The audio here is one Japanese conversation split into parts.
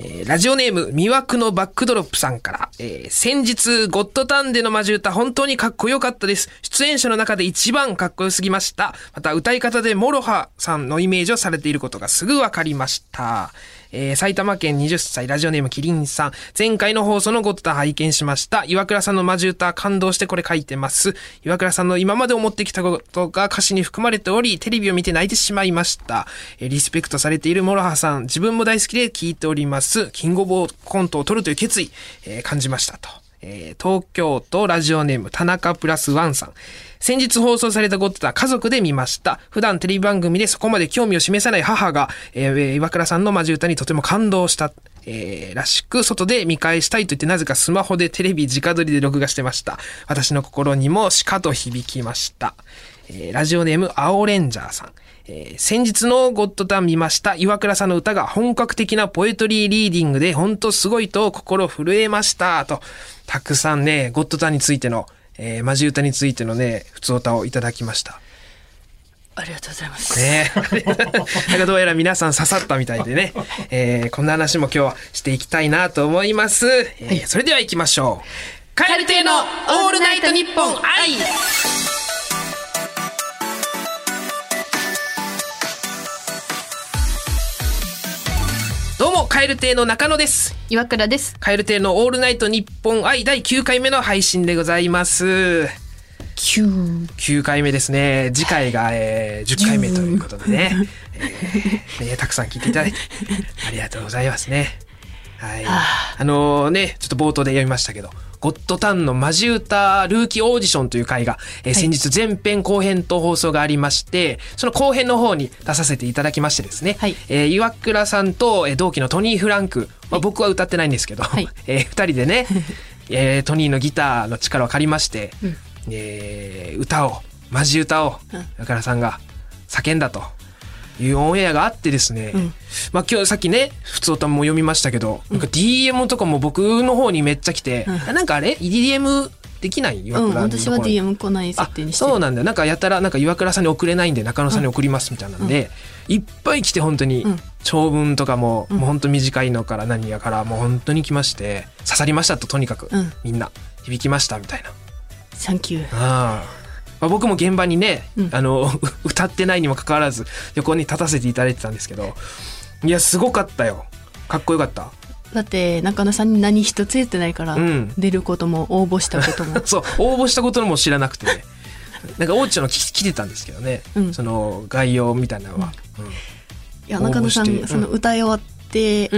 えーラジオネーム、魅惑のバックドロップさんから、えー先日、ゴッドタンでのマジ歌、本当にかっこよかったです。出演者の中で一番かっこよすぎました。また、歌い方で MOROHAさんのイメージをされていることがすぐわかりました。えー埼玉県20歳、ラジオネームキリンさん。前回の放送のゴッド拝見しました。岩倉さんのマジ歌、感動してこれ書いてます。岩倉さんの今まで思ってきたことが歌詞に含まれており、テレビを見て泣いてしまいました。えーリスペクトされている MOROHAさん、自分も大好きで聞いております。キングオブコントを取るという決意、えー感じましたと。えー東京都ラジオネーム田中プラスワンさん。先日放送されたゴッドタン家族で見ました。普段テレビ番組でそこまで興味を示さない母が、えー岩倉さんのマジ歌にとても感動した。えーらしく、外で見返したいと言って、なぜかスマホでテレビ直撮りで録画してました。私の心にもしかと響きました。えーラジオネーム、青レンジャーさん。えー先日のゴッドタン見ました岩倉さんの歌が本格的なポエトリーリーディングで本当すごいと心震えましたとたくさんねゴッドタンについての、えーマジ歌についてのね普通歌をいただきました。ありがとうございます。ね。なんかどうやら皆さん刺さったみたいでね、えーこんな話も今日はしていきたいなと思います、えーそれでは行きましょう。カエル亭のオールナイトニッポン愛カエル亭の中野です。岩倉です。カエル亭のオールナイトニッポン愛第9回目の配信でございます。キュー。9回目ですね。次回が、えー10回目ということでね,、えーねたくさん聞いていただいてありがとうございますね。はい。あのーねちょっと冒頭で読みましたけどゴッドタンのマジ歌ルーキーオーディションという回が、えー先日前編後編と放送がありましてその後編の方に出させていただきましてですね、はい。えー岩倉さんと、えー同期のトニー・フランク、まあ、僕は歌ってないんですけど、はい。えー二人でね、えートニーのギターの力を借りまして、えー歌をマジ歌を岩倉さんが叫んだというオンエアがあってですね、ん。まあ今日さっきね普通歌も読みましたけど、なんか DM とかも僕の方にめっちゃ来て、なんかあれ？EDM できない？岩うん、倉のところ私は DM 来ない設定にしてる。そうなんだ。よなんかやたらなんか岩倉さんに送れないんで中野さんに送りますみたいなんで、いっぱい来て本当に、うん。長文とかも、もう本当短いのから何やからもう本当に来まして刺さりましたととにかく、うん。みんな。響きましたみたいな。サンキュー。ああまあ、僕も現場にね、うん。あの 歌ってないにもかかわらず横に立たせていただいてたんですけどいやすごかったよ。かっこよかった。だって中野さんに何一つ言ってないから、うん。出ることも応募したことも。そう応募したことも知らなくてね。なんかオーディションの聞来てたんですけどね、うん。その概要みたいなのは、いや中野さんその歌い終わって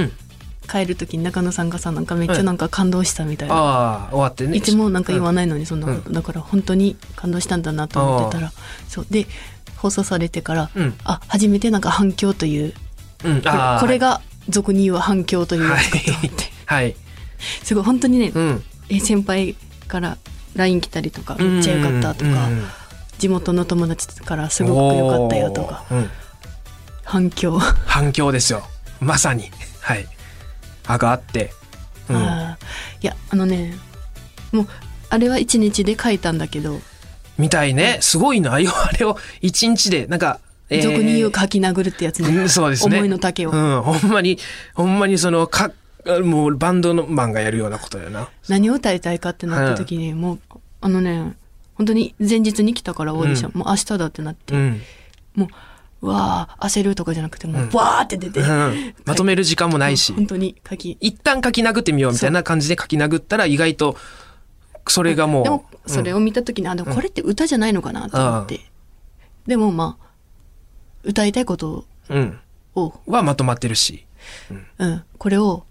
帰る時に中野さんがさなんかめっちゃなんか感動したみたいな、ああ終わってね。いつもなんか言わないのにそん。なこうと、だから本当に感動したんだなと思ってたらそう。で放送されてから、うん。あ初めてなんか反響といううん、これが俗に言う反響というかと思って、はい。すごい本当にね、うん。え先輩から LINE 来たりとかめっちゃ良かったとか、うん。地元の友達からすごく良かったよとかうん。反響、反響ですよ。まさに。はいあがあって、うん、あー。いやあのねもうあれは1日で書いたんだけど、みたいね。すごいなよ あれを一日でなんか、えー。俗に言う書き殴るってやつね、うんそうですね。思いの丈を、うん、ほんまにほんまにそのかもうバンドのマンがやるようなことやな。何を歌いたいかってなった時に、もうあのね本当に前日に来たからオーディション、うん。もう明日だってなって、うん、もううわあ焦るとかじゃなくてもうわーって出て、うん、まとめる時間もないし、本当に書き。一旦書き殴ってみようみたいな感じで書き殴ったら意外とそれがもうでもそれを見た時に、あでもこれって歌じゃないのかなと思って、でもまあ歌いたいことうん、を、はまとまってるし。うん、これを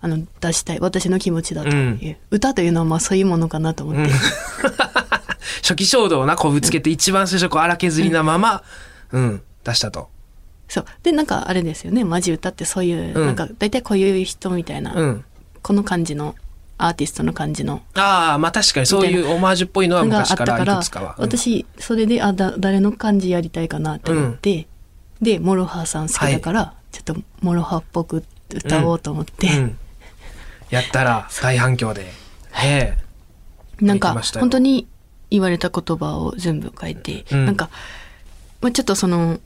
あの出したい。私の気持ちだと。いう、うん歌というのはまあそういうものかなと思って、初期衝動をなこぶつけて一番最初こう荒削りなまま、うん、出したと。そう。でなんかあれですよね。マジ歌ってそういう、うん。なんか大体こういう人みたいな、うん、この感じのアーティストの感じのああまあ確かにそういうオマージュっぽいのは昔からいたからくつかは。うん。私それであだ誰の感じやりたいかなって思って、で MOROHAさん好きだから、ちょっと MOROHAっぽく歌おうと思って、うん。やったら大反響で。え。なんか本当に言われた言葉を全部書いて、うん。なんか、まあ、ちょっとその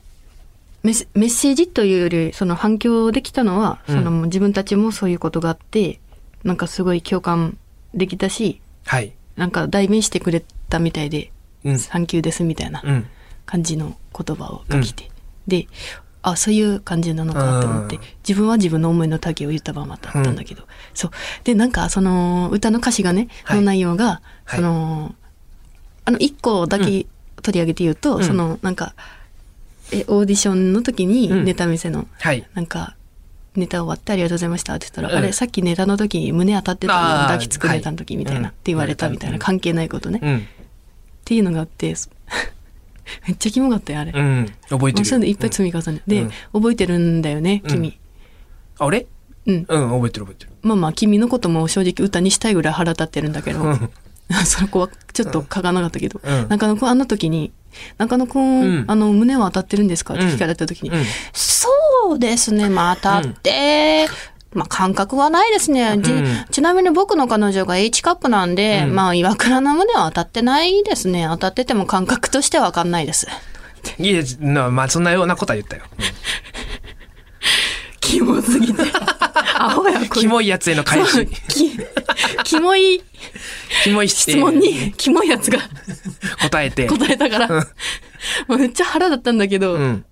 メッメッセージというよりその反響できたのは、うん。その自分たちもそういうことがあってなんかすごい共感できたしはい。なんか代弁してくれたみたいで「うん。サンキューです」みたいなうん。感じの言葉を書きて、であそういう感じなのかと思ってうん自分は自分の思いの丈を言ったままだったんだけど、そう。でなんかその歌の歌詞がね、はい。の内容がはい。その、あの一個だけ取り上げて言うと、うんそのなんかえオーディションの時にうんネタ見せの、はい。なんかネタ終わってありがとうございましたって言ったら、うんあれさっきネタの時に胸当たってたのあー抱きつくネタの時みたいな、はいって言われたみたいな、うん関係ないことね、っうん。ていうのがあって めっちゃキモかったよあれ。うん。覚えもうてる。そういうのいっぱい積み重ね、で、うん覚えてるんだよねうん君、あ俺うんうん、覚えてる覚えてる。まあまあ君のことも正直歌にしたいぐらい腹立ってるんだけど、うん。その子はちょっと書かなかったけど、うん。中野くんあの時に「中野くん、うん。あの胸は当たってるんですか?」って聞かれた時に「うん。そうですね まあ当たって、まあ感覚はないですね、じうん。ちなみに僕の彼女が H カップなんで、うん。まあ岩倉の胸は当たってないですね。当たってても感覚としては分かんないです」いや、なまあ、そんなようなことは言ったよ。キモすぎてアホやこれキモいやつへの返し。きキモいキモい質問にキモいやつが答えて。答えたから、まあめっちゃ腹だったんだけど、うん。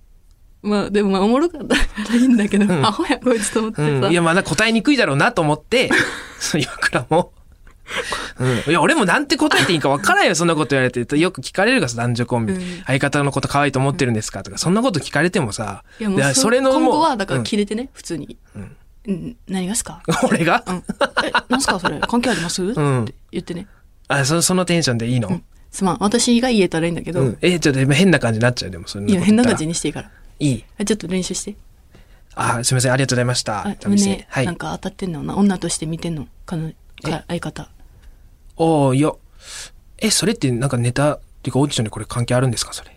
まあでもまあおもろかったらいいんだけど、んアホやこいつと思ってさ、うん。いや、まだ答えにくいだろうなと思って、そう岩倉も。うん。いや、俺もなんて答えていいか分からんよ、そんなこと言われて。よく聞かれるからさ、男女コンビ。うん相方のこと可愛いと思ってるんですかとか、そんなこと聞かれてもさ。いやもうでそれのもう今後はだからうん切れてね、普通に、うん、何がっすか？俺が？うん。え、なんすかそれ？関係あります、んって言ってね。あ、そそのテンションでいいの、うん。すまん。私が言えたらいいんだけど、うん。え、ちょっと変な感じになっちゃう、でも、そんないや、変な感じに。にしていいから。いい。あちょっと練習して。あ、すみません、ありがとうございました胸、はいなん。か当たってんの？な。女として見てんの？かのか相方。おーいや。え、それってなんかネタ、っていうかオーディションにこれ関係あるんですか、それ。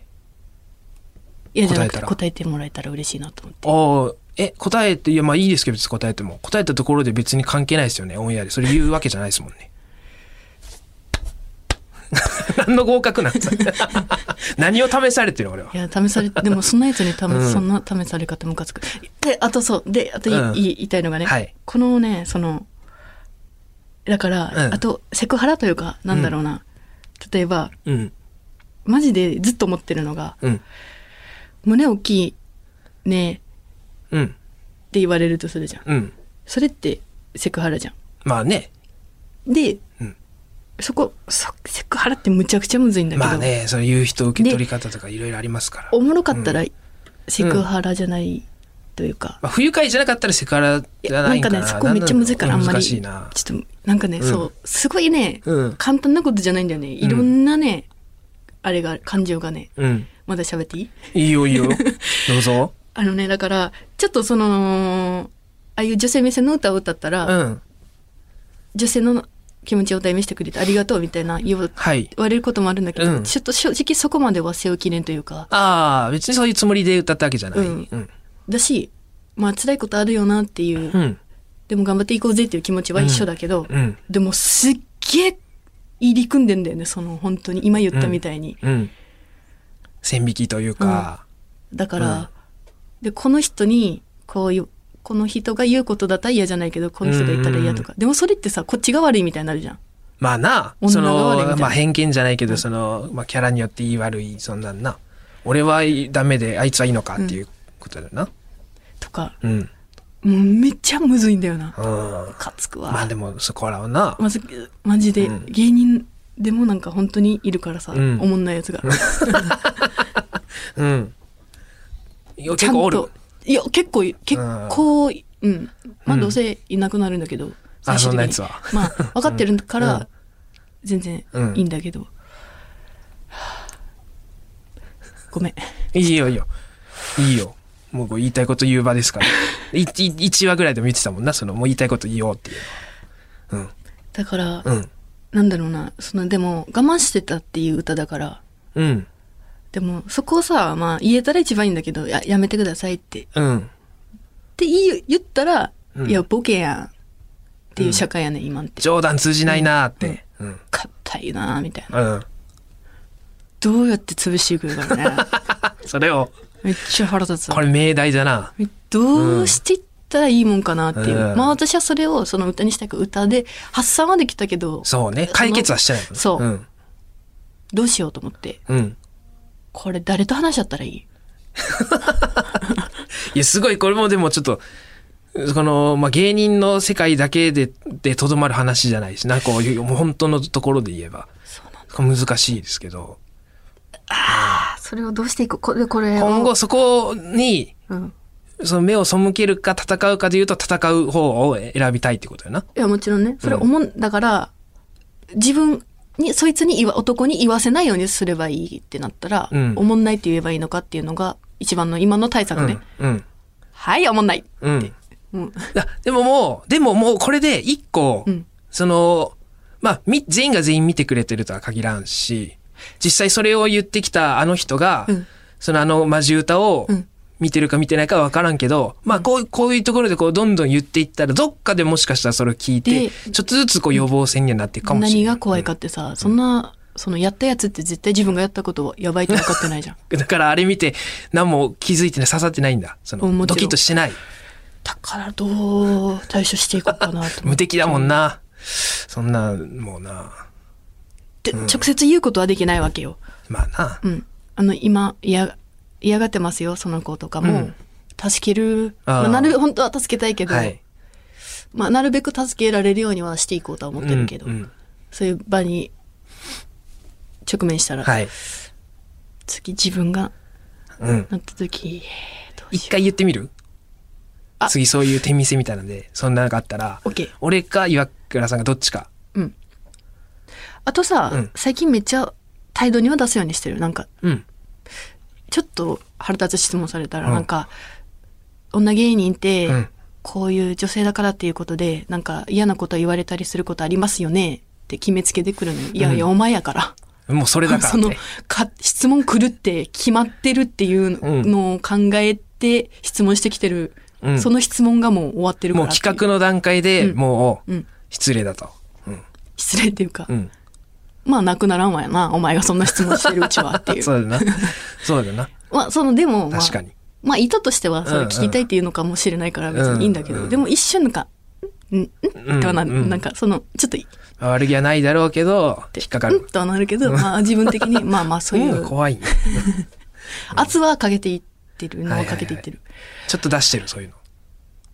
いや、じ答え答えてもらえたら嬉しいなと思って。おーえ、答えて、いや、まあいいですけど、別に答えても。答えたところで別に関係ないですよね、オンエアで。それ言うわけじゃないですもんね。何の合格なんですか？何を試されてる俺は？いや、試され、でもそんなやつにた、うんそんな試され方ムカつく。で、あとそう、で、あとい、うんい言いたいのがね、はいこのね、その、だから、うんあと、セクハラというか、なんだろうな、例えば、うん。マジでずっと思ってるのが、うん。胸大きいねうん。って言われるとするじゃん。うん。それってセクハラじゃまあね。ん。で、うんそこそ、セクハラってむちゃくちゃむずいんだけど、まあね、そういう人受け取り方とかいろいろありますから。おもろかったらセクハラじゃないというか、まあ、不愉快じゃなかったらセクハラじゃないんかな。なんかね、そこめっちゃむずいからあんまり。ちょっと、なんかね、うんそう、すごいね、うん簡単なことじゃないんだよね。いろんなね、あれが、感情がね、うん。まだ喋っていい？いいよいいよ。どうぞ。あのね、だから、ちょっとその、ああいう女性目線の歌を歌ったら、うん。女性の気持ちを代弁してくれてありがとうみたいな言わはい。言われることもあるんだけど、うんちょっと正直そこまでは背負いきれんというか、ああ、別にそういうつもりで歌ったわけじゃない。うんうん。だし、まあ辛いことあるよなっていう、うん。でも頑張っていこうぜっていう気持ちは一緒だけど、うん。でもすっげえ入り組んでんだよね、その本当に今言ったみたいに。うん。線引きというか、だから、で、この人に、こういう、この人が言うことだったら嫌じゃないけど、この人が言ったら嫌とか。でもそれってさ、こっちが悪いみたいになるじゃん。まあな、女その、まあ偏見じゃないけど、その、まあキャラによっていい悪い、そんなんな。俺はダメで、あいつはいいのかっていうことだよな。とか、うん。もうめっちゃむずいんだよな。うん。かつくわ。まあでも、そこらはな。まず、マジで、うん芸人でもなんか本当にいるからさ、うんおもんないやつが。うん。いやちゃん結構おると。。いや、結構い、結構、うん。まあどうせいなくなるんだけど、あ、最終的にそんなやつは。まあ、分かってるか うんら、全然うんいいんだけど。ごめん。いいよいいよ。いいよ。もうこう言いたいこと言う場ですから。1, 一話ぐらいでも言ってたもんな、その、もう言いたいこと言おうっていうだから。うん。なんだろうな、その、でも、我慢してたっていう歌だから、うん。でも、そこをさ、まあ、言えたら一番いいんだけど、や、やめてくださいって。っうん。て言い言ったら、うんいや、ボケやん。っていう社会やね、今って。冗談通じないなーって。うん。硬いなみたいな。うん。どうやって潰していくのかね。それを、めっちゃ腹立つわこれ命題だな。どうしていったらいいもんかなっていう。うんまあ私はそれをその歌にしたく歌で発散はできたけど、そうね。解決はしてないそううん。どうしようと思って、うん。これ誰と話しちゃったらいい？いや、すごい、これもでもちょっと、この、まあ、芸人の世界だけで、で、とどまる話じゃないし、なんかこういう、もう本当のところで言えば、難しいですけど、それをどうしていく？これ、これを。今後そこに、うん。その目を背けるか戦うかで言うと戦う方を選びたいってことよな。いや、もちろんね。それ思うんだから、自分に、そいつに言わ、男に言わせないようにすればいいってなったら、うん思んないって言えばいいのかっていうのが、一番の今の対策ね。うん。うん。はい、思んない。うん。うん。だでももう、でももうこれで一個、うんその、まあ、み、全員が全員見てくれてるとは限らんし、実際それを言ってきたあの人が、うんそのあのマジ歌をうん見てるか見てないかは分からんけど、まあこういう、こういうところでこうどんどん言っていったら、どっかでもしかしたらそれを聞いて、でちょっとずつこう予防線にはなっていくかもしれない。何が怖いかってさ、そんな、そのやったやつって絶対自分がやったことはやばいって分かってないじゃん。だからあれ見て何も気づいてない、刺さってないんだ。その、ドキッとしてない。だからどう対処していこうかなと。無敵だもんな。そんな、もうな。で直接言うことはできないわけよ。まあな。うん。あの、今、嫌、嫌がってますよ、その子とかも。うん助ける。まあ、なる、本当は助けたいけど、はい。まあ、なるべく助けられるようにはしていこうとは思ってるけど、うんうんそういう場に直面したら、はい。次自分がうん。なった時、どうしよ一回言ってみる？あ次そういう手見せみたいなんで、そんなのがあったら。俺か岩倉さんがどっちか。うん。あとさ、うん最近めっちゃ態度には出すようにしてる。なんか、うん。ちょっと腹立つ質問されたら、うんなんか、女芸人って、うんこういう女性だからっていうことで、なんか嫌なこと言われたりすることありますよね？って決めつけてくるのよ。いやいや、お前やから。もうそれだから そのね。か、質問来るって決まってるっていうのを考えて質問してきてる。うんその質問がもう終わってるからもう。企画の段階でうんもううん。失礼だと。うん。失礼っていうか、うん。まあなくならんわやな。お前がそんな質問してるうちはっていう。そうだな。そうだな。まあその、でも、まあ、確かに。まあ意図としてはそれ聞きたいっていうのかもしれないから別にいいんだけど、うんうんでも一瞬なんか、ん？んとはな、うんうんなんかその、ちょっと、悪気はないだろうけど、引っかかうん？る。とはなるけど、まあ自分的に、まあまあそういう、うん怖いね。圧はかけていってるのはかけていってる。ちょっと出してる、そういうの。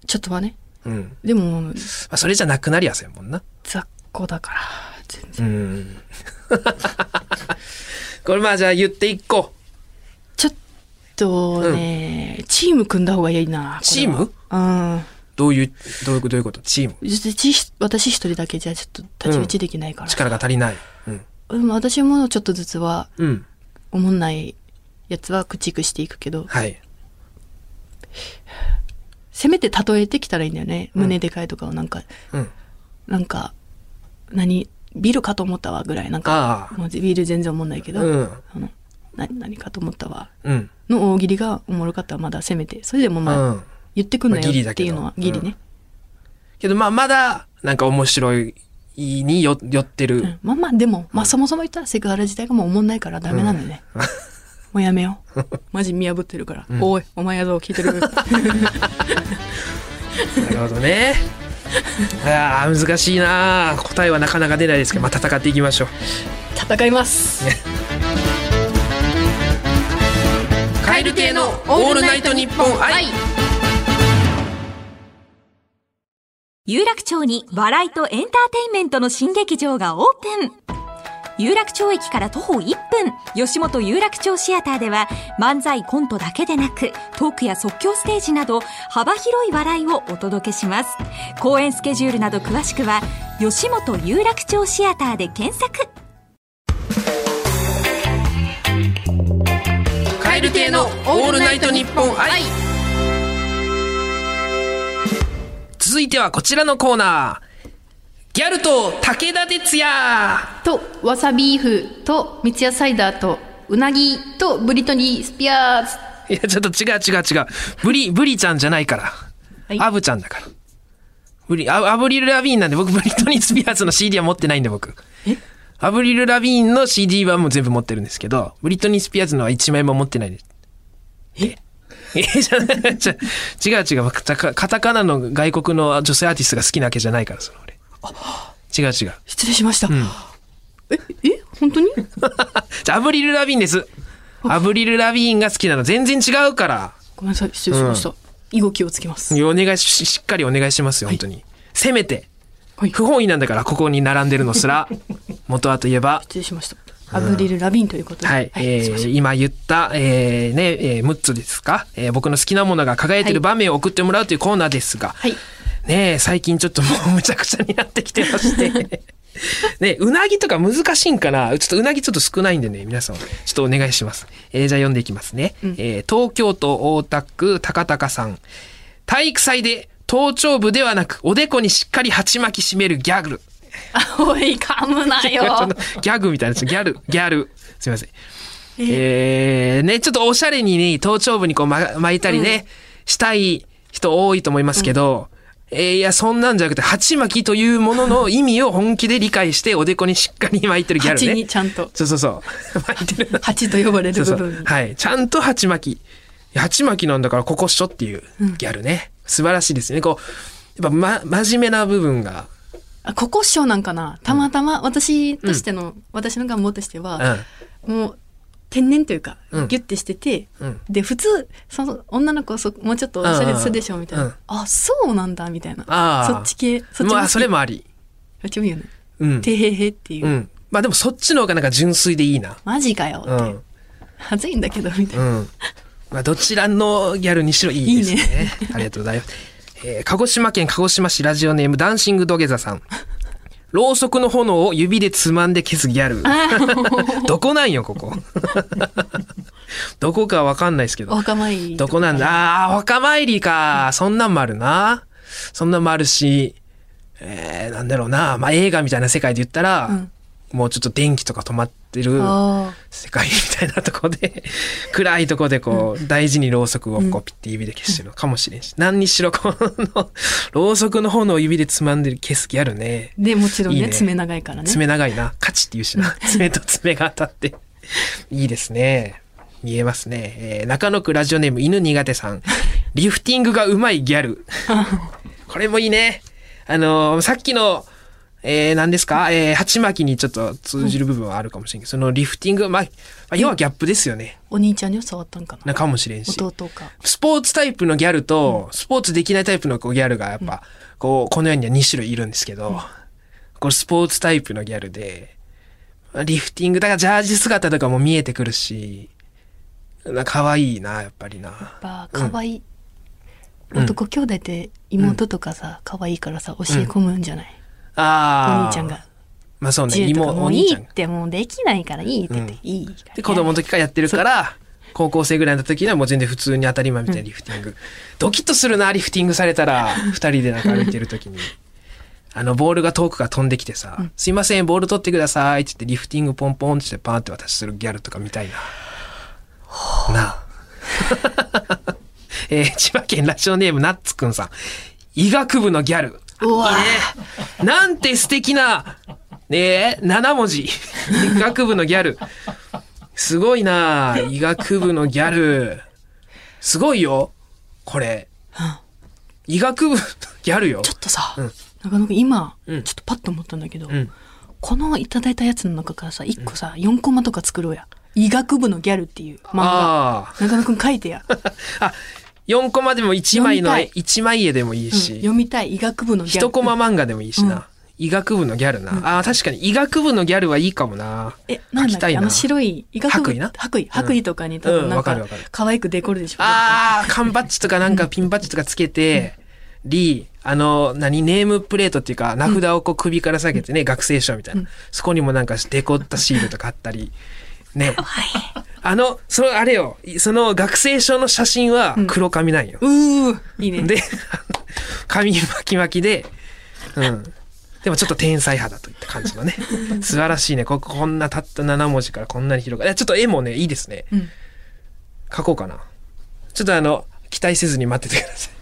ちょっとはね。うん。でも、まあ、それじゃなくなりやすいもんな。雑魚だから、全然。うん。これまあじゃあ言っていこちょっとね、チーム組んだ方がいいな。チーム？うん。う。どういう、どういう、どういうこと？チーム？ち私一人だけじゃちょっと太刀打ちできないから。力が足りない。うん。でも私もちょっとずつは、うん。おもんないやつは駆逐していくけど、はい。せめて例えてきたらいいんだよね。胸でかいとかをなんか、うん。なんか、何、ビルかと思ったわぐらい。なんか。もうビル全然おもんないけど、うん。あの、な何かと思ったわうん。の大喜利がおもろかったらまだせめて。それでもまあ、うん。言ってくんなよっていうのはギリね。けどまあまだ、なんか面白いによ寄ってる。うんまあまあ、でも、まあそもそも言ったらセクハラ自体がもうおもんないからダメなんだよね。もうやめよう。マジ見破ってるから。おい、お前やぞ、聞いてる。なるほどね。いやー難しいな答えはなかなか出ないですけど、まあ、戦っていきましょう。戦います。カエル亭のオールナイトニッポン愛。有楽町に笑いとエンターテインメントの新劇場がオープン有楽町駅から徒歩1分吉本有楽町シアターでは漫才コントだけでなくトークや即興ステージなど幅広い笑いをお届けします公演スケジュールなど詳しくは吉本有楽町シアターで検索カエル亭のオールナイトニッポン愛。続いてはこちらのコーナー。ギャルと武田鉄矢。と、わさビーフと、三ツ矢サイダーと、うなぎと、ブリトニー・スピアーズ。いや、ちょっと違う違う違う。ブリ、ブリちゃんじゃないから。はいアブちゃんだから。ブリ、アアブリル・ラビーンなんで僕、ブリトニー・スピアーズの CD は持ってないんで僕。アブリル・ラビーンの CD はもう全部持ってるんですけど、ブリトニー・スピアーズのは1枚も持ってないです。え？え？じゃ違う違うカタカナの外国の女性アーティストが好きなわけじゃないからその俺違う違う。失礼しました。え、え、本当に？じゃあアブリル・ラビーンです。アブリル・ラビーンが好きなの。全然違うから。ごめんなさい、失礼しました。以後気をつけます。お願いししっかりお願いしますよ本当に、せめてはい。不本意なんだからここに並んでるのすら。元はといえば。失礼しました。アブリル・ラビンということで。はい、えすいません。ー今言った、えーね、えー6つですか、えー僕の好きなものが輝いてる場面を送ってもらうというコーナーですが、はい。ねえ最近ちょっともう むちゃくちゃになってきてまして。ねえうなぎとか難しいんかな？ちょっとうなぎちょっと少ないんでね、皆さん、ちょっとお願いします。えーじゃあ読んでいきますね。えー東京都大田区高高さん。体育祭で頭頂部ではなく、おでこにしっかり鉢巻き締めるギャグル。あ、おい、噛むなよ。とギャグみたいなギャル、ギャル。すいません。えー、ね、ちょっとおしゃれにね、頭頂部にこう、ま、巻いたりね、したい人多いと思いますけど、えーいや、そんなんじゃなくて、鉢巻きというものの意味を本気で理解して、おでこにしっかり巻いてるギャル蜂にね。ちゃんと、そうそうそう。巻いてる。蜂と呼ばれそうそうる部分に。はい。ちゃんと鉢巻き。鉢巻きなんだからここっしょっていうギャルね。素晴らしいですね。こう、やっぱ、ま、真面目な部分が、あ、ここ賞なんかなたまたま私としての、私の願望としてうは、ん。もう、天然というか、うんギュッてしてて、うんで、普通、その女の子はそもうちょっとおしゃれするでしょみたいな。うんあ、そうなんだ、みたいな。そっち系、そっちまあ、それも。もあり。そっちもいいよね。うん。てへへっていう。うん。まあでもそっちの方がなんか純粋でいいな。マジかよって。うん。はずいんだけど、みたいな。うん。まあどちらのギャルにしろいいですね。ありがとうございます。えー鹿児島県鹿児島市ラジオネームダンシング土下座さん。ろうそくの炎を指でつまんで消すギャル。どこなんよ、ここ。どこかわかんないですけど。お墓参り。どこなんだ？ああー、お墓参りか。そんなんもあるな。そんなんもあるし、えー、なんだろうな。まあ映画みたいな世界で言ったら、うんもうちょっと電気とか止まってるあ世界みたいなとこで、暗いとこでこう、大事にろうそくをこうピッて指で消してるのかもしれんし、何にしろこの、ろうそくの炎を指でつまんでる消す気あるね。ーで、もちろんね、いいね爪長いからね。爪長いな。カチって言うしな。爪と爪が当たって。いいですね。見えますね。えー中野区ラジオネーム犬苦手さん。リフティングがうまいギャル。これもいいね。あのーさっきの、えー、何ですか？えー、鉢巻きにちょっと通じる部分はあるかもしれんけど、そのリフティング、まあ、まあ要はギャップですよね。お兄ちゃんには触ったんかな？なかもしれんし。弟か。スポーツタイプのギャルと、スポーツできないタイプのこうギャルがやっぱ、こう、この世には2種類いるんですけど、これスポーツタイプのギャルで、リフティング、だからジャージ姿とかも見えてくるし、な可愛いな、やっぱりな。やっぱ、可愛い。男兄弟って妹とかさ、可愛いからさ、教え込むんじゃない、ああ。お兄ちゃんが。まあそうね、妹、もういお兄ちゃんが。いってもうできないからいいって言って、うんいいから。で、子供の時からやってるから、高校生ぐらいの時にはもう全然普通に当たり前みたいなリフティング。ドキッとするな、リフティングされたら、二人でなんか歩いてる時に。あの、ボールが遠くから飛んできてさ、すいません、ボール取ってくださいって言って、リフティングポンポンってパーンって渡しするギャルとか見たいな。なあ。えー千葉県ラジオネームナッツくんさん。医学部のギャル。うわいいね。なんて素敵な、ねえ、7文字。医学部のギャル。すごいな医学部のギャル。すごいよ。これ。医学部のギャルよちょ。っとさ、うん中野くん今、うんちょっとパッと思ったんだけど、うん。このいただいたやつの中からさ、一個さ、4コマとか作ろうや。医学部のギャルっていう漫画。あ中野くん書いてや。あ。あ、4コマでも1枚の読みたい。一枚絵でもいいうん。し、読みたい。医学部のギャル。一コマ漫画でもいいしな。医学部のギャルな。ああ、確かに。医学部のギャルはいいかもな。え、なんだあの白い医学部。白衣な？白衣。白衣とかに多うん分なんかわかるわかる、可愛くデコるでしょ。ああ、缶バッジとかなんかピンバッジとかつけて、り、あの、何、ネームプレートっていうか、名札をこう首から下げてね、学生証みたいな。そこにもなんかデコったシールとかあったり、ね。あの、その、あれよ、その学生証の写真は黒髪なんよ。うー、いいね。で、髪巻き巻きで、うん。でもちょっと天才派だといった感じのね。素晴らしいね。ここんなたった7文字からこんなに広がる。ちょっと絵もね、いいですね。うん書こうかな。ちょっとあの、期待せずに待っててください。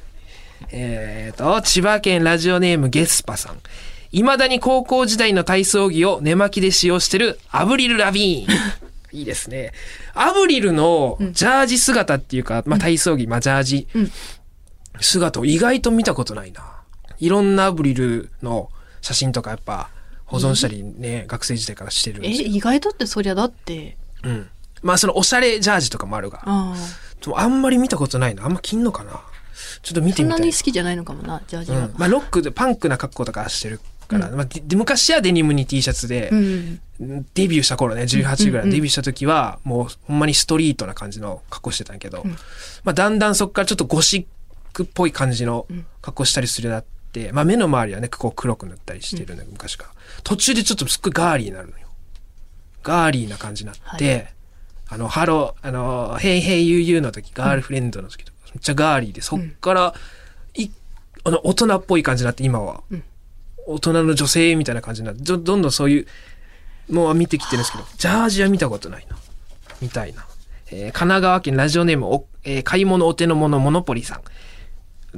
えーと、千葉県ラジオネームゲスパさん。未だに高校時代の体操着を寝巻きで使用してるアブリル・ラビーン。いいですね。アブリルのジャージ姿っていうか、まあ体操着、まあジャージうん姿を意外と見たことないな。いろんなアブリルの写真とかやっぱ保存したりね、学生時代からしてるんえですよ。意外とってそりゃだってうん。まあそのおしゃれジャージとかもあるが、ああんまり見たことないな。あんま着んのかな？ちょっと見てみたいに好きじゃないのかもなジャージはうん、まあロックでパンクな格好とかしてるから、まあ、でで昔はデニムに T シャツで、うん。デビューした頃ね18ぐらうんうんいデビューした時はもうほんまにストリートな感じの格好してたんやけど、ん。まあ、だんだんそこからちょっとゴシックっぽい感じの格好したりするようになって、まあ、目の周りはねこう黒く塗ったりしてるんだけど昔から。途中でちょっとすっごいガーリーになるのよ。ガーリーな感じになって、あのハローあの「Hey hey you you」の時ガールフレンドの時とかめっちゃガーリーでそっからいあの大人っぽい感じになって今は、ん大人の女性みたいな感じになってどどんどんそういうもう見てきてるんですけど、ジャージは見たことないな。みたいな。えー神奈川県ラジオネームお、えー買い物お手の物モノポリさん。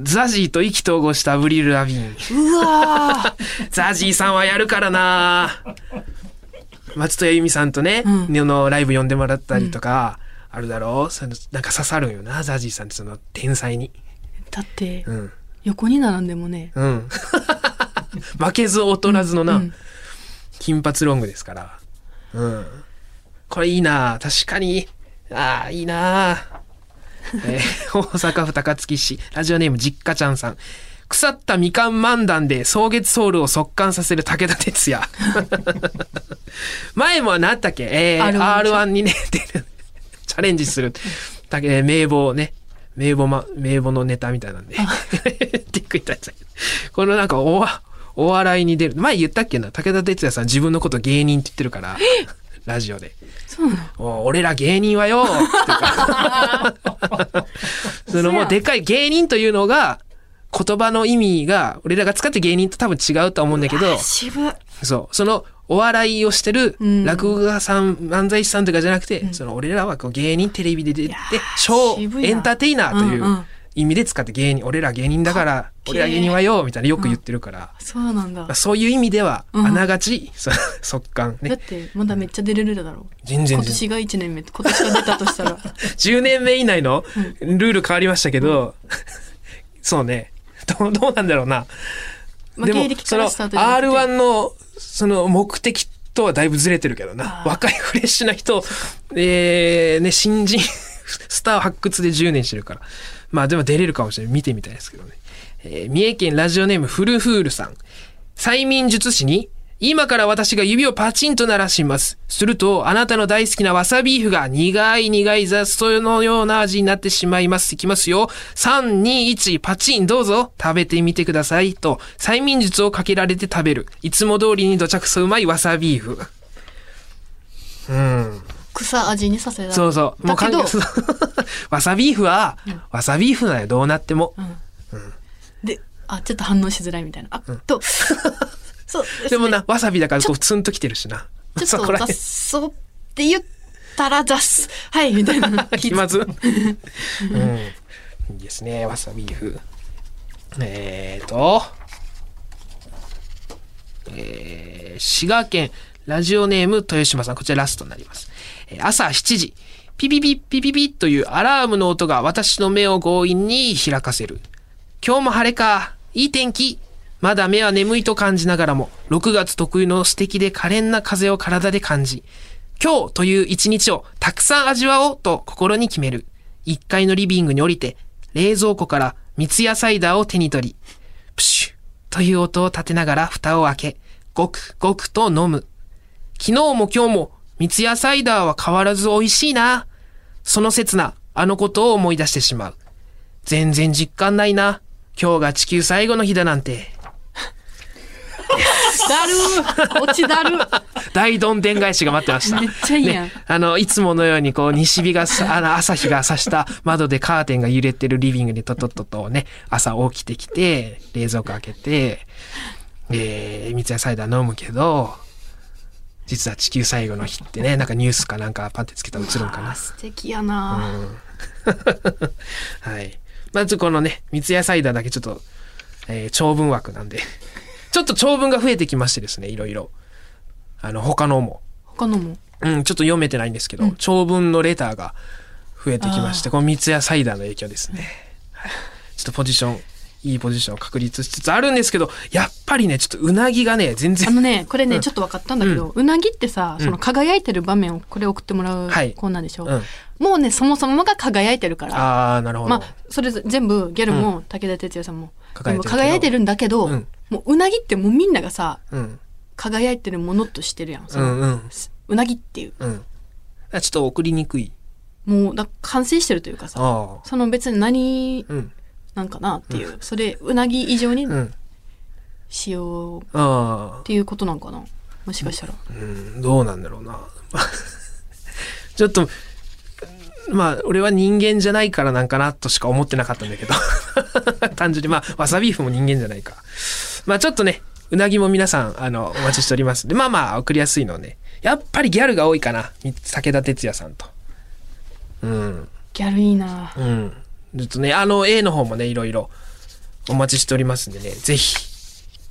ザジーと意気投合したアブリル・ラビーン。うわー ザジーさんはやるからな松任谷由実さんとね、うんねのライブ呼んでもらったりとか、あるだろうそのなんか刺さるんよな、ザジーさんってその天才に。だってうん。横に並んでもねうん。負けず劣らずのな、うん金髪ロングですから。うん。これいいな確かに。ああ、いいなえー 大阪府高槻市、ラジオネーム実家ちゃんさん。腐ったみかん漫談で草月ソウルを速乾させる武田鉄矢。前も何だったっけ？えー、R1 R1 にね、出る。チャレンジする。だけ名簿ね。名簿ま、名簿のネタみたいなんで。ってくいたやつこのなんかおわ、お笑いに出る。前言ったっけな？武田鉄矢さん自分のこと芸人って言ってるから。ラジオで。そうなの？お俺ら芸人はよ そのもうでかい芸人というのが言葉の意味が俺らが使って芸人と多分違うと思うんだけど。そう。そのお笑いをしてるうん。落語家さん、漫才師さんとかじゃなくて、その俺らはこう芸人テレビで出てやショーエンターテイナーといんうんう意味で使って芸人俺ら芸人だから俺ら芸人はよみたいなよく言ってるから、そうなんだ。まあそういう意味ではうん。あながち、速乾。だっねてまだめっちゃ出れるだろ。う全然。今年が1年目。今年が出たとしたら。10年目以内のルール変わりましたけど、そうね。どうどうなんだろうな。まあでも芸歴かそのらスタートじゃなくて。R1 のその目的とはだいぶずれてるけどな。若いフレッシュな人、えー、ね、新人、スター発掘で10年してるから。まあでも出れるかもしれない。見てみたいですけどね。えー三重県ラジオネームフルフールさん。催眠術師に、今から私が指をパチンと鳴らします。すると、あなたの大好きなわさビーフが苦い苦い雑草のような味になってしまいます。いきますよ。3、2、1、パチン、どうぞ。食べてみてください。と、催眠術をかけられて食べる。いつも通りにどちゃくそうまいわさビーフ。うん。草味にさせられるそうそう。だけど わさビーフは、わさビーフなのよ。どうなっても。であちょっと反応しづらいみたいなあと そうですねでもな、わさびだからこうツンときてるしな。ちょっとら雑草って言ったら雑 はいみたいな気まず。うん。いいですね、わさビーフ。えーと、えー、滋賀県ラジオネーム豊島さん、こちらラストになります。朝7時、ピピピピピピというアラームの音が私の目を強引に開かせる。今日も晴れか。いい天気。まだ目は眠いと感じながらも、6月特有の素敵で可憐な風を体で感じ、今日という一日をたくさん味わおうと心に決める。1階のリビングに降りて、冷蔵庫から三ツ矢サイダーを手に取り、プシュという音を立てながら蓋を開け、ごくごくと飲む。昨日も今日も三ツ矢サイダーは変わらず美味しいな。その切な、あのことを思い出してしまう。全然実感ないな。今日が地球最後の日だなんて。だるー落ちだる 大どんでん返しが待ってました。めっちゃいいやんね、あの、いつものようにこう、西日がさ、あの、朝日が差した窓でカーテンが揺れてるリビングにとっとっととね、朝起きてきて、冷蔵庫開けて、えー、三ツ矢サイダー飲むけど、実は地球最後の日ってね、なんかニュースかなんかパンってつけたら映るんかな。素敵やな、はい。まずこのね、三ツ矢サイダーだけちょっと、えー長文枠なんで、ちょっと長文が増えてきましてですね、いろいろ。あの、他のも。他のもうん、ちょっと読めてないんですけど、長文のレターが増えてきまして、この三ツ矢サイダーの影響ですね。はいちょっとポジション、いいポジションを確立しつつあるんですけど、やっぱりね、ちょっとうなぎがね、全あ然、のね これね、うんちょっと分かったんだけど、うなぎってさその輝いてる場面をこれ送ってもらうはいコーナーでしょ、うん。もうねそもそもが輝いてるからああ、なるほど。まあそれぞ全部ギャルも武田鉄矢さんも、輝い輝いてるんだけど、うんもううなぎってもうみんながさうん。輝いてるものとしてるやんそうの、んうなぎっていううん。あちょっと送りにくい。もうだ完成してるというかさああ。その別に何うん。なんかなっていう、それうなぎ以上にうん。しようっ。ていうことなんかなもしかしたら、うん、どうなんだろうな。ちょっと、まあ、俺は人間じゃないからなんかなとしか思ってなかったんだけど。単純に、まあ、わさビーフも人間じゃないか。まあ、ちょっとね、うなぎも皆さん、あの、お待ちしております。で、まあまあ、送りやすいのはね。やっぱりギャルが多いかな。武田鉄矢さんと。うん。ギャルいいなうん。ちょっとね、あの、A の方もね、いろいろお待ちしておりますんでね、ぜひ。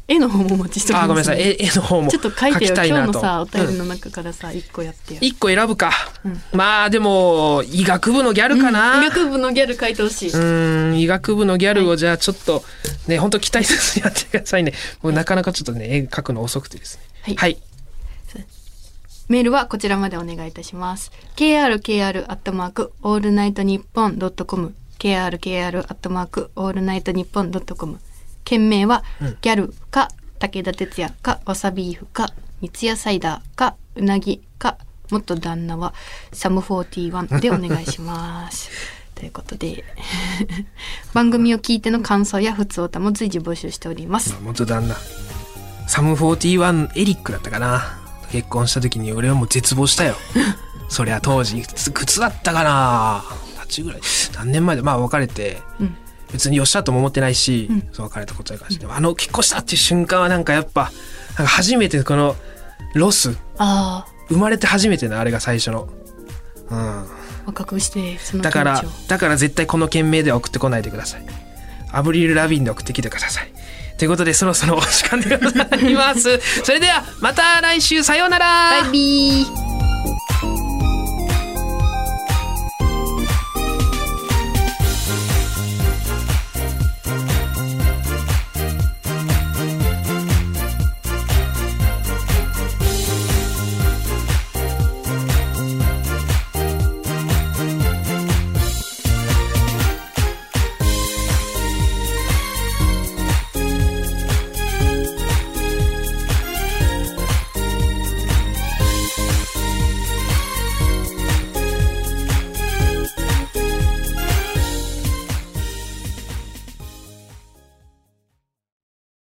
絵の方もお待ちしております、あ、ごめんなさい。A, A の方もちょっと書いてよきたいなと。今日のさお便うんりの中からさ一個やってよ、一個選ぶか。うんまあでも、医学部のギャルかな。医学部のギャル書いてほしい、うーん、医学部のギャルをじゃあちょっと、ね、本当期待せずにやってくださいね。もうなかなかちょっとね、絵描くの遅くてですね。はいはい。メールはこちらまでお願いいたします。krkr アットマークオールナイトニッポンドットコム krkr アットマークオールナイトニッポンドットコム件名は、ギャルか武田鉄矢かわさビーフか三ツ矢サイダーかうなぎか元旦那はサム41でお願いします。ということで 番組を聞いての感想や普通歌も随時募集しております。元旦那。サム41エリックだったかな。結婚した時に俺はもう絶望したよ。そりゃ当時、いくつ靴だったかな。8ぐらい。何年前で、まあ別れて、うん別によっしゃとも思ってないし、うんそう別れたことやからし、でもあの結婚したっていう瞬間はなんかやっぱ、なんか初めてこのロス、ああ生まれて初めてのあれが最初の。うん。若くしてだからだから絶対この件名では送ってこないでください。アブリル・ラビンで送ってきてください。ということで、そろそろお時間でございます。それでは、また来週、さようならバイビー